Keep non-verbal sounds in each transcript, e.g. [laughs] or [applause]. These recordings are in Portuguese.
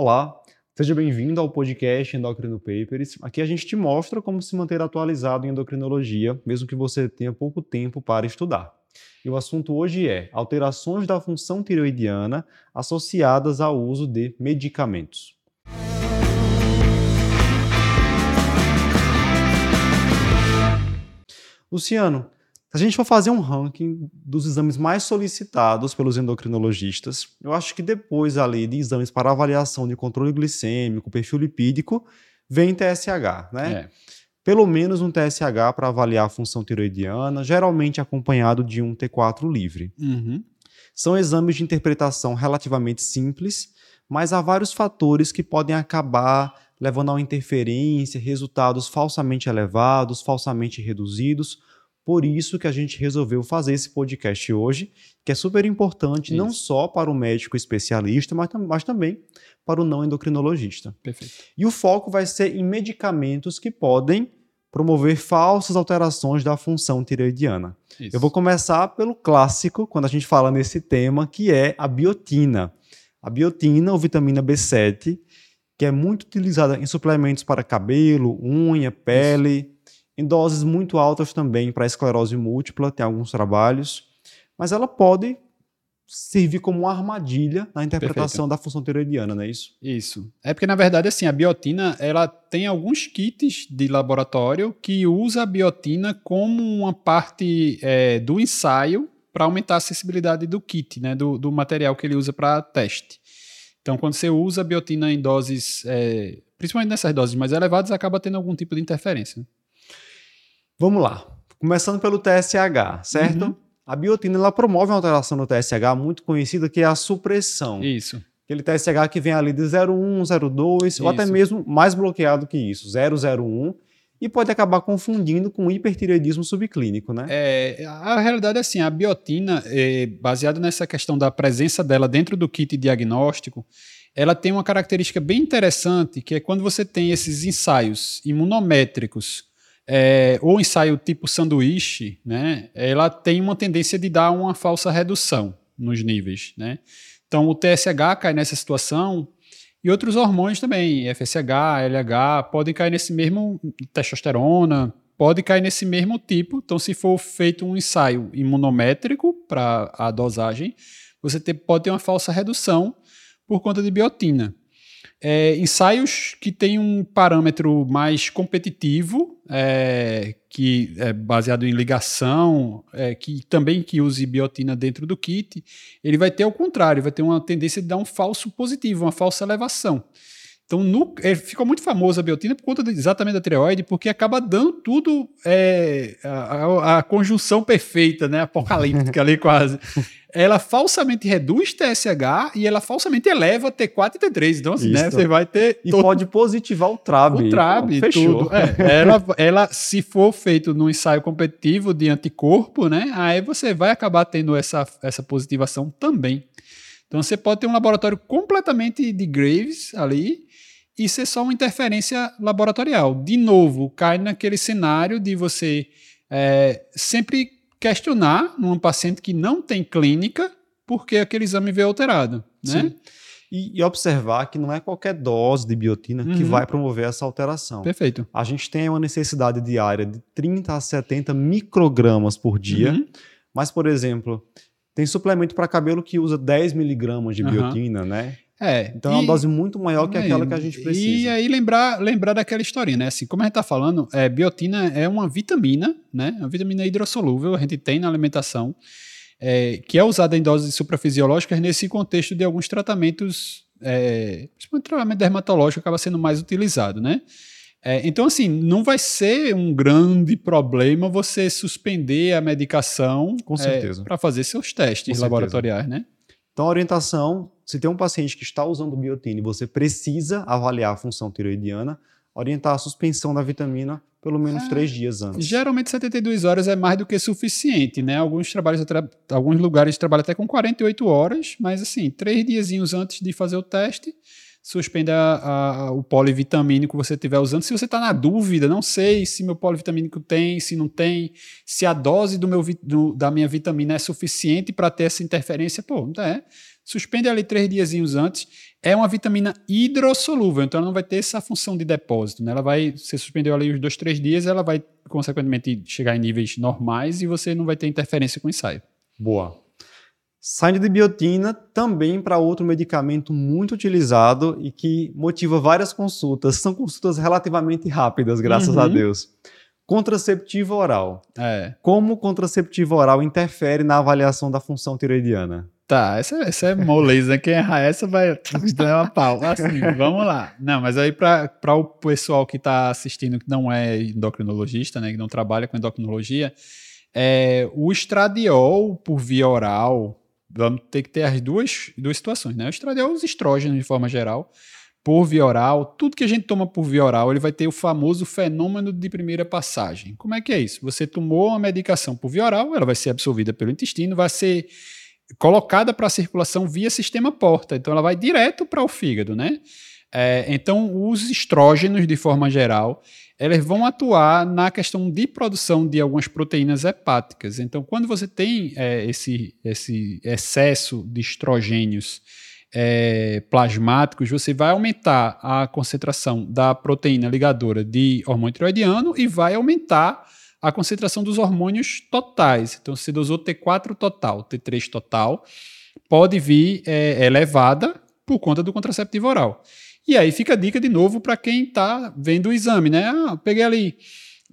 Olá, seja bem-vindo ao podcast Endocrino Papers. Aqui a gente te mostra como se manter atualizado em endocrinologia, mesmo que você tenha pouco tempo para estudar. E o assunto hoje é alterações da função tireoidiana associadas ao uso de medicamentos. Luciano, se a gente for fazer um ranking dos exames mais solicitados pelos endocrinologistas, eu acho que depois ali de exames para avaliação de controle glicêmico, perfil lipídico, vem TSH, né? É. Pelo menos um TSH para avaliar a função tiroidiana, geralmente acompanhado de um T4 livre. Uhum. São exames de interpretação relativamente simples, mas há vários fatores que podem acabar levando a uma interferência, resultados falsamente elevados, falsamente reduzidos por isso que a gente resolveu fazer esse podcast hoje, que é super importante isso. não só para o médico especialista, mas, mas também para o não endocrinologista. Perfeito. E o foco vai ser em medicamentos que podem promover falsas alterações da função tireoidiana. Isso. Eu vou começar pelo clássico, quando a gente fala nesse tema, que é a biotina. A biotina, ou vitamina B7, que é muito utilizada em suplementos para cabelo, unha, pele. Isso em doses muito altas também para esclerose múltipla, tem alguns trabalhos, mas ela pode servir como uma armadilha na interpretação Perfeito. da função tiroidiana, não é isso? Isso. É porque, na verdade, assim, a biotina, ela tem alguns kits de laboratório que usa a biotina como uma parte é, do ensaio para aumentar a acessibilidade do kit, né, do, do material que ele usa para teste. Então, quando você usa a biotina em doses, é, principalmente nessas doses mais elevadas, acaba tendo algum tipo de interferência. Vamos lá. Começando pelo TSH, certo? Uhum. A biotina ela promove uma alteração no TSH muito conhecida que é a supressão. Isso. Aquele TSH que vem ali de 01, 02, isso. ou até mesmo mais bloqueado que isso, 001, e pode acabar confundindo com hipertireoidismo subclínico, né? É, a realidade é assim, a biotina, é, baseada nessa questão da presença dela dentro do kit diagnóstico, ela tem uma característica bem interessante, que é quando você tem esses ensaios imunométricos é, ou ensaio tipo sanduíche, né, ela tem uma tendência de dar uma falsa redução nos níveis. Né? Então, o TSH cai nessa situação e outros hormônios também, FSH, LH, podem cair nesse mesmo, testosterona, pode cair nesse mesmo tipo. Então, se for feito um ensaio imunométrico para a dosagem, você ter, pode ter uma falsa redução por conta de biotina. É, ensaios que têm um parâmetro mais competitivo, é, que é baseado em ligação, é, que também que use biotina dentro do kit, ele vai ter ao contrário, vai ter uma tendência de dar um falso positivo, uma falsa elevação. Então, no, é, ficou muito famosa a biotina por conta de, exatamente da tireoide, porque acaba dando tudo é, a, a, a, conjunção perfeita, né, apocalíptica ali [laughs] quase. Ela falsamente reduz TSH e ela falsamente eleva T4 e T3. Então, assim, né, você vai ter. E todo... pode positivar o TRAB. O TRAB, fechou. Tudo. É, ela, ela, se for feito num ensaio competitivo de anticorpo, né, aí você vai acabar tendo essa, essa positivação também. Então, você pode ter um laboratório completamente de Graves ali isso é só uma interferência laboratorial. De novo, cai naquele cenário de você é, sempre questionar num paciente que não tem clínica porque aquele exame veio alterado, né? Sim. E, e, observar que não é qualquer dose de biotina uhum. que vai promover essa alteração. Perfeito. A gente tem uma necessidade diária de 30 a 70 microgramas por dia, uhum. mas, por exemplo, tem suplemento para cabelo que usa 10 miligramas de uhum. biotina, né? É, então e, é uma dose muito maior que aquela que a gente precisa. E aí lembrar, lembrar daquela historinha, né? Assim, como a gente está falando, é, biotina é uma vitamina, né? Uma vitamina hidrossolúvel, a gente tem na alimentação, é, que é usada em doses suprafisiológicas nesse contexto de alguns tratamentos, é, principalmente tratamento dermatológico acaba sendo mais utilizado, né? É, então, assim, não vai ser um grande problema você suspender a medicação é, para fazer seus testes laboratoriais, né? Então, a orientação, se tem um paciente que está usando biotina e você precisa avaliar a função tiroidiana, orientar a suspensão da vitamina pelo menos é, três dias antes. Geralmente 72 horas é mais do que suficiente, né? Alguns trabalhos, alguns lugares trabalham até com 48 horas, mas assim, três diazinhos antes de fazer o teste, suspenda a, a, o polivitamínico que você estiver usando. Se você está na dúvida, não sei se meu polivitamínico tem, se não tem, se a dose do meu, do, da minha vitamina é suficiente para ter essa interferência, pô, não é. Suspende ali três diazinhos antes. É uma vitamina hidrossolúvel, então ela não vai ter essa função de depósito. Né? Ela vai, você suspendeu ali os dois, três dias, ela vai, consequentemente, chegar em níveis normais e você não vai ter interferência com o ensaio. Boa. Saindo de biotina também para outro medicamento muito utilizado e que motiva várias consultas. São consultas relativamente rápidas, graças uhum. a Deus. Contraceptivo oral. É. Como o contraceptivo oral interfere na avaliação da função tiroidiana? Tá, essa, essa é moleza. Quem errar essa vai dar uma pau. Assim, vamos lá. Não, mas aí para o pessoal que está assistindo que não é endocrinologista, né, que não trabalha com endocrinologia, é, o estradiol por via oral, vamos ter que ter as duas, duas situações, né? O estradiol, os estrógenos de forma geral, por via oral, tudo que a gente toma por via oral, ele vai ter o famoso fenômeno de primeira passagem. Como é que é isso? Você tomou uma medicação por via oral, ela vai ser absorvida pelo intestino, vai ser colocada para a circulação via sistema porta, então ela vai direto para o fígado, né? É, então, os estrógenos, de forma geral, eles vão atuar na questão de produção de algumas proteínas hepáticas. Então, quando você tem é, esse, esse excesso de estrogênios é, plasmáticos, você vai aumentar a concentração da proteína ligadora de hormônio tiroidiano e vai aumentar a concentração dos hormônios totais. Então, se dosou T4 total, T3 total, pode vir é, elevada por conta do contraceptivo oral. E aí fica a dica de novo para quem está vendo o exame, né? Ah, peguei ali.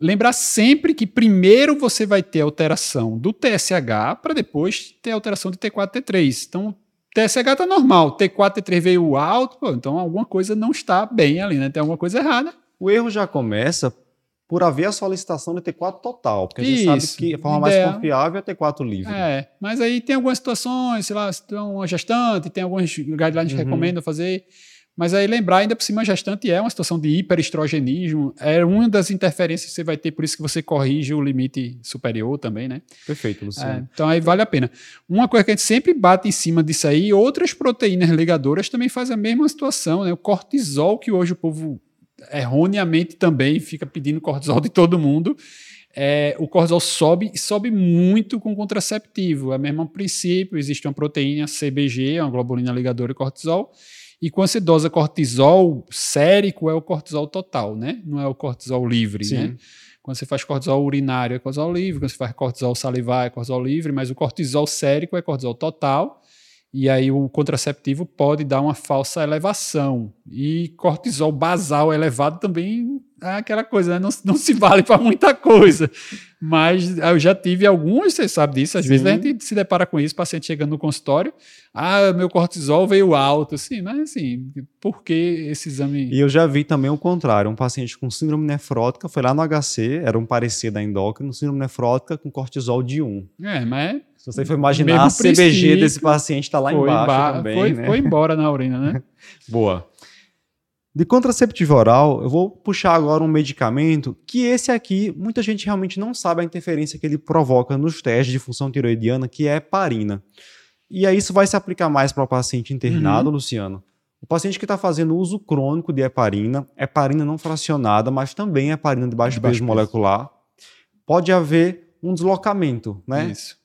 Lembrar sempre que primeiro você vai ter alteração do TSH para depois ter alteração de T4 T3. Então, TSH está normal, T4 T3 veio alto, pô, então alguma coisa não está bem ali, né? Tem alguma coisa errada. O erro já começa por haver a solicitação de T4 total, porque a gente Isso, sabe que a forma ideia, mais confiável é T4 livre. É, mas aí tem algumas situações, sei lá, se tem uma gestante, tem alguns guidelines que uhum. recomendam fazer mas aí lembrar, ainda por cima, a gestante é uma situação de hiperestrogenismo, é uma das interferências que você vai ter, por isso que você corrige o limite superior também, né? Perfeito, Luciano. É, então aí vale a pena. Uma coisa que a gente sempre bate em cima disso aí, outras proteínas ligadoras também fazem a mesma situação, né? O cortisol, que hoje o povo erroneamente também fica pedindo cortisol de todo mundo. É, o cortisol sobe e sobe muito com contraceptivo. É o mesmo princípio, existe uma proteína CBG, uma globulina ligadora e cortisol, e quando você dosa cortisol sérico, é o cortisol total, né? Não é o cortisol livre, Sim. né? Quando você faz cortisol urinário, é cortisol livre. Quando você faz cortisol salivar, é cortisol livre. Mas o cortisol sérico é cortisol total. E aí o contraceptivo pode dar uma falsa elevação. E cortisol basal elevado também é aquela coisa, né? não, não se vale para muita coisa. Mas eu já tive algumas, você sabe disso, às Sim. vezes a gente se depara com isso, paciente chegando no consultório, ah, meu cortisol veio alto, sim, mas assim, por que esse exame? E eu já vi também o contrário, um paciente com síndrome nefrótica, foi lá no HC, era um parecer da endócrina, síndrome nefrótica com cortisol de 1. É, mas... Se você for imaginar, a CBG desse paciente está lá embaixo também, foi, né? foi embora na urina, né? [laughs] Boa. De contraceptivo oral, eu vou puxar agora um medicamento que esse aqui, muita gente realmente não sabe a interferência que ele provoca nos testes de função tiroidiana, que é heparina. E aí isso vai se aplicar mais para o paciente internado, uhum. Luciano. O paciente que está fazendo uso crônico de heparina, heparina não fracionada, mas também heparina de baixo, de baixo peso, peso molecular, pode haver um deslocamento, né? Isso.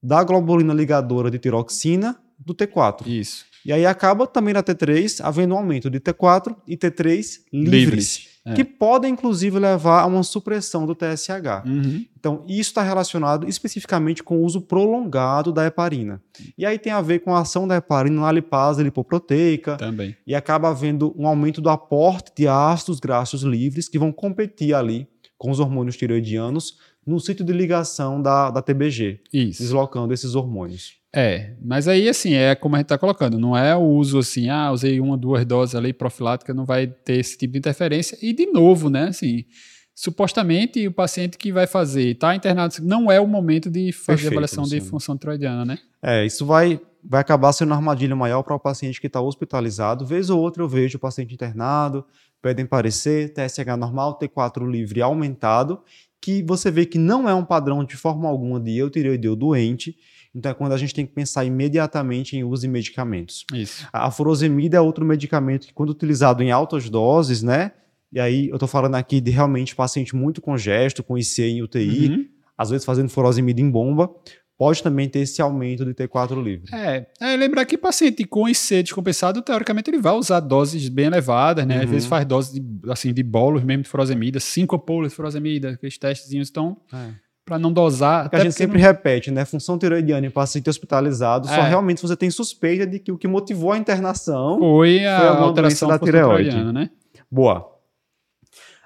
Da globulina ligadora de tiroxina do T4. Isso. E aí acaba também na T3 havendo um aumento de T4 e T3 livres, livres é. que podem inclusive levar a uma supressão do TSH. Uhum. Então, isso está relacionado especificamente com o uso prolongado da heparina. E aí tem a ver com a ação da heparina na lipase lipoproteica. Também. E acaba havendo um aumento do aporte de ácidos graxos livres que vão competir ali com os hormônios tiroidianos no sítio de ligação da, da TBG, Isso. deslocando esses hormônios. É, mas aí assim, é como a gente está colocando, não é o uso assim, ah, usei uma, duas doses ali profilática, não vai ter esse tipo de interferência. E de novo, né, assim, supostamente o paciente que vai fazer, está internado, não é o momento de fazer Perfeito, avaliação de função tiroidiana, né? É, isso vai, vai acabar sendo uma armadilha maior para o paciente que está hospitalizado. Vez ou outra eu vejo o paciente internado, pedem parecer, TSH normal, T4 livre aumentado, que você vê que não é um padrão de forma alguma de eutireoideu doente, então é quando a gente tem que pensar imediatamente em uso de medicamentos. Isso. A furosemida é outro medicamento que, quando utilizado em altas doses, né? E aí eu estou falando aqui de realmente paciente muito congesto, com IC em UTI, uhum. às vezes fazendo furosemida em bomba, pode também ter esse aumento de T4 livre. É, é lembrar que paciente com IC descompensado, teoricamente, ele vai usar doses bem elevadas, né? Uhum. Às vezes faz doses de, assim, de bolos mesmo de furosemida, 5 polos de furosemida, aqueles testezinhos, então... É para não dosar. Porque a gente sempre não... repete, né? Função tiroidiana em paciente hospitalizado, é. só realmente você tem suspeita de que o que motivou a internação foi a, foi a alteração da tireoide. Né? Boa.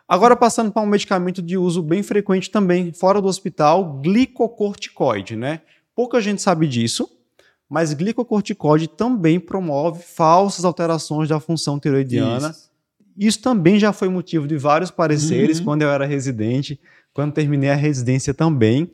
Agora passando para um medicamento de uso bem frequente também, fora do hospital, glicocorticoide, né? Pouca gente sabe disso, mas glicocorticoide também promove falsas alterações da função tiroidiana. Isso, Isso também já foi motivo de vários pareceres uhum. quando eu era residente quando terminei a residência também.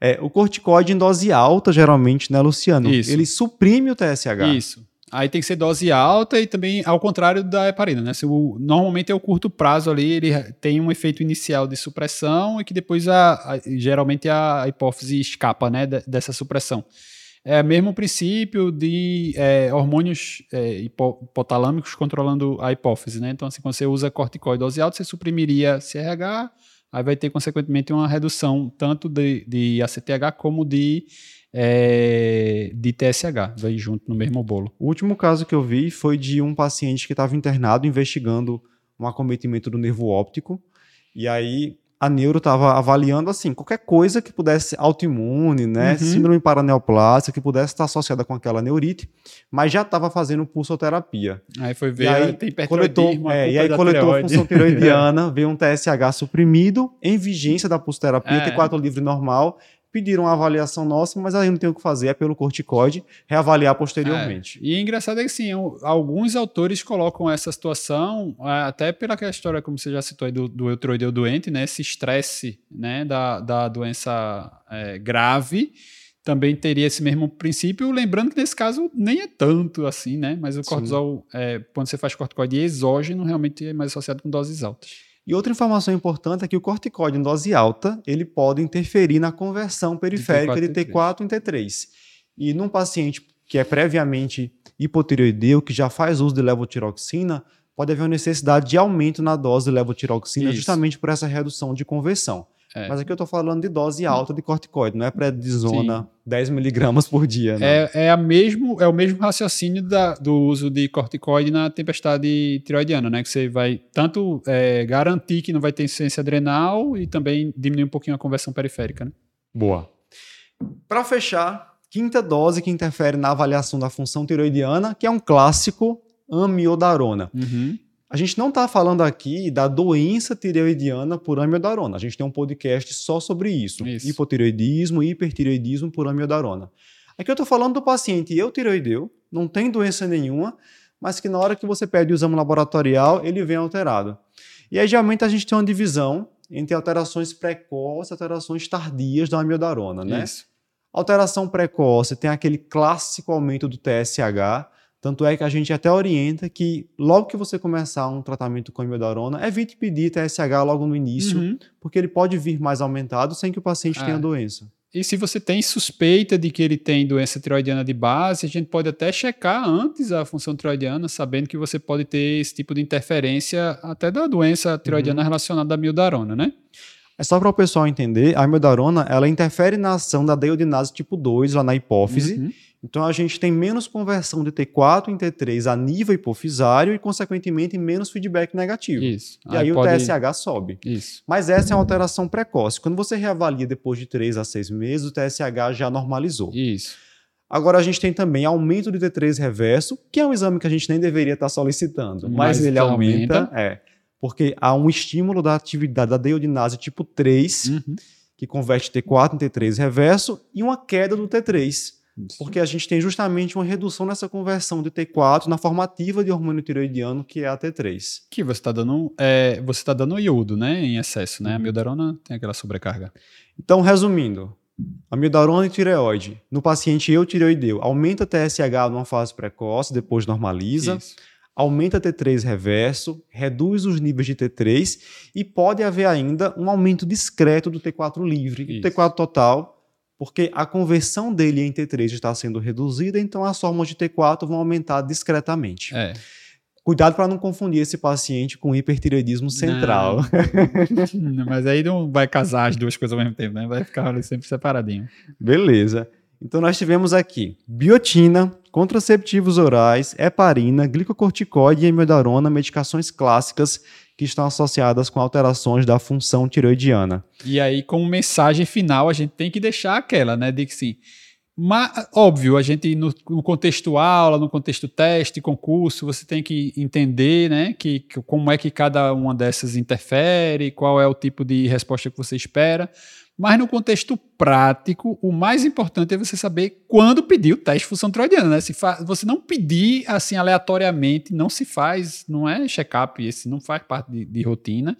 É, o corticoide em dose alta, geralmente, né, Luciano? Isso. Ele suprime o TSH. Isso. Aí tem que ser dose alta e também ao contrário da heparina, né? Se o, normalmente é o curto prazo ali, ele tem um efeito inicial de supressão e que depois a, a geralmente a hipófise escapa, né, dessa supressão. É o mesmo princípio de é, hormônios é, hipotalâmicos controlando a hipófise, né? Então, assim, quando você usa corticoide dose alta, você suprimiria CRH, aí vai ter, consequentemente, uma redução tanto de, de ACTH como de, é, de TSH, vai junto no mesmo bolo. O último caso que eu vi foi de um paciente que estava internado investigando um acometimento do nervo óptico, e aí a neuro estava avaliando assim, qualquer coisa que pudesse ser autoimune, né, uhum. síndrome paraneoplásica, que pudesse estar associada com aquela neurite, mas já estava fazendo pulsoterapia. Aí foi ver, e aí, tem coletou, é, e aí coletou a função tiroidiana, veio um TSH suprimido, em vigência da pulsoterapia, é. T4 livre normal, pediram uma avaliação nossa, mas aí não tem o que fazer, é pelo corticoide, reavaliar posteriormente. É. E engraçado é que sim, alguns autores colocam essa situação, é, até pela história, como você já citou aí, do, do eutroideu doente, né, esse estresse né, da, da doença é, grave, também teria esse mesmo princípio, lembrando que nesse caso nem é tanto assim, né? Mas o cortisol, é, quando você faz corticoide exógeno, realmente é mais associado com doses altas. E outra informação importante é que o corticóide em dose alta, ele pode interferir na conversão periférica de T4, em T3. E num paciente que é previamente hipotireoideu, que já faz uso de levotiroxina, pode haver uma necessidade de aumento na dose de levotiroxina Isso. justamente por essa redução de conversão. É. Mas aqui eu estou falando de dose alta de corticoide, não é prednisona Sim. 10 miligramas por dia. É, é, a mesmo, é o mesmo raciocínio da, do uso de corticoide na tempestade tiroidiana, né? Que você vai tanto é, garantir que não vai ter insuficiência adrenal e também diminuir um pouquinho a conversão periférica, né? Boa. Para fechar, quinta dose que interfere na avaliação da função tiroidiana, que é um clássico amiodarona. Uhum. A gente não está falando aqui da doença tireoidiana por amiodarona. A gente tem um podcast só sobre isso. isso. Hipotireoidismo e hipertireoidismo por amiodarona. Aqui eu estou falando do paciente eutireoideu, não tem doença nenhuma, mas que na hora que você pede o exame laboratorial, ele vem alterado. E aí, geralmente, a gente tem uma divisão entre alterações precoces e alterações tardias da amiodarona, né? Isso. Alteração precoce tem aquele clássico aumento do TSH, tanto é que a gente até orienta que logo que você começar um tratamento com imidorona, evite pedir TSH logo no início, uhum. porque ele pode vir mais aumentado sem que o paciente é. tenha doença. E se você tem suspeita de que ele tem doença tiroidiana de base, a gente pode até checar antes a função tiroidiana, sabendo que você pode ter esse tipo de interferência até da doença tiroidiana uhum. relacionada à mildarona, né? É só para o pessoal entender, a amiodarona ela interfere na ação da deiodinase tipo 2 lá na hipófise, uhum. Então a gente tem menos conversão de T4 em T3 a nível hipofisário e, consequentemente, menos feedback negativo. Isso. E aí, aí o TSH sobe. Isso. Mas essa é uma alteração precoce. Quando você reavalia depois de 3 a 6 meses, o TSH já normalizou. Isso. Agora a gente tem também aumento de T3 reverso, que é um exame que a gente nem deveria estar solicitando, mas, mas ele aumenta, aumenta, é, porque há um estímulo da atividade da deiodinase tipo 3, uhum. que converte T4 em T3 reverso, e uma queda do T3. Porque a gente tem justamente uma redução nessa conversão de T4 na formativa de hormônio tiroidiano, que é a T3. Que você está dando, é, você tá dando iodo, né, em excesso, né? A uhum. mildarona tem aquela sobrecarga. Então, resumindo, a mildarona e tireoide no paciente eutireoideu aumenta TSH numa fase precoce, depois normaliza. Isso. Aumenta T3 reverso, reduz os níveis de T3 e pode haver ainda um aumento discreto do T4 livre. Isso. O T4 total porque a conversão dele em T3 está sendo reduzida, então as formas de T4 vão aumentar discretamente. É. Cuidado para não confundir esse paciente com hipertireoidismo central. [laughs] Não. Mas aí não vai casar as duas coisas ao mesmo tempo, né? Vai ficar sempre separadinho. Beleza. Então nós tivemos aqui biotina, contraceptivos orais, heparina, glicocorticoide e amiodarona, medicações clássicas que estão associadas com alterações da função tiroidiana. E aí, como mensagem final, a gente tem que deixar aquela, né? De que sim. Mas, óbvio, a gente, no, no, contexto aula, no contexto teste, concurso, você tem que entender né, que, que, como é que cada uma dessas interfere, qual é o tipo de resposta que você espera. Mas no contexto prático, o mais importante é você saber quando pedir o teste de função tiroidiana. Né? Se você não pedir assim aleatoriamente, não se faz, não é check-up, esse não faz parte de, de rotina.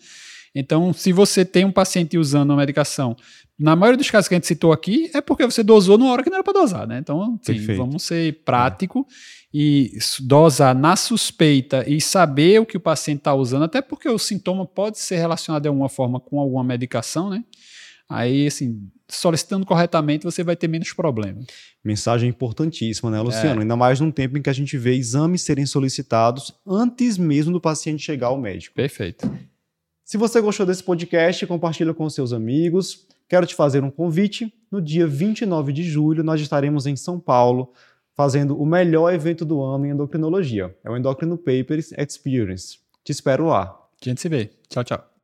Então, se você tem um paciente usando a medicação, na maioria dos casos que a gente citou aqui, é porque você dosou numa hora que não era para dosar, né? Então, sim, vamos ser prático é. e dosar na suspeita e saber o que o paciente está usando, até porque o sintoma pode ser relacionado de alguma forma com alguma medicação, né? Aí, assim, solicitando corretamente, você vai ter menos problema. Mensagem importantíssima, né, Luciano? É. Ainda mais num tempo em que a gente vê exames serem solicitados antes mesmo do paciente chegar ao médico. Perfeito. Se você gostou desse podcast, compartilha com seus amigos. Quero te fazer um convite. No dia 29 de julho, nós estaremos em São Paulo fazendo o melhor evento do ano em endocrinologia. É o Endocrino Papers Experience. Te espero lá. A gente se vê. Tchau, tchau.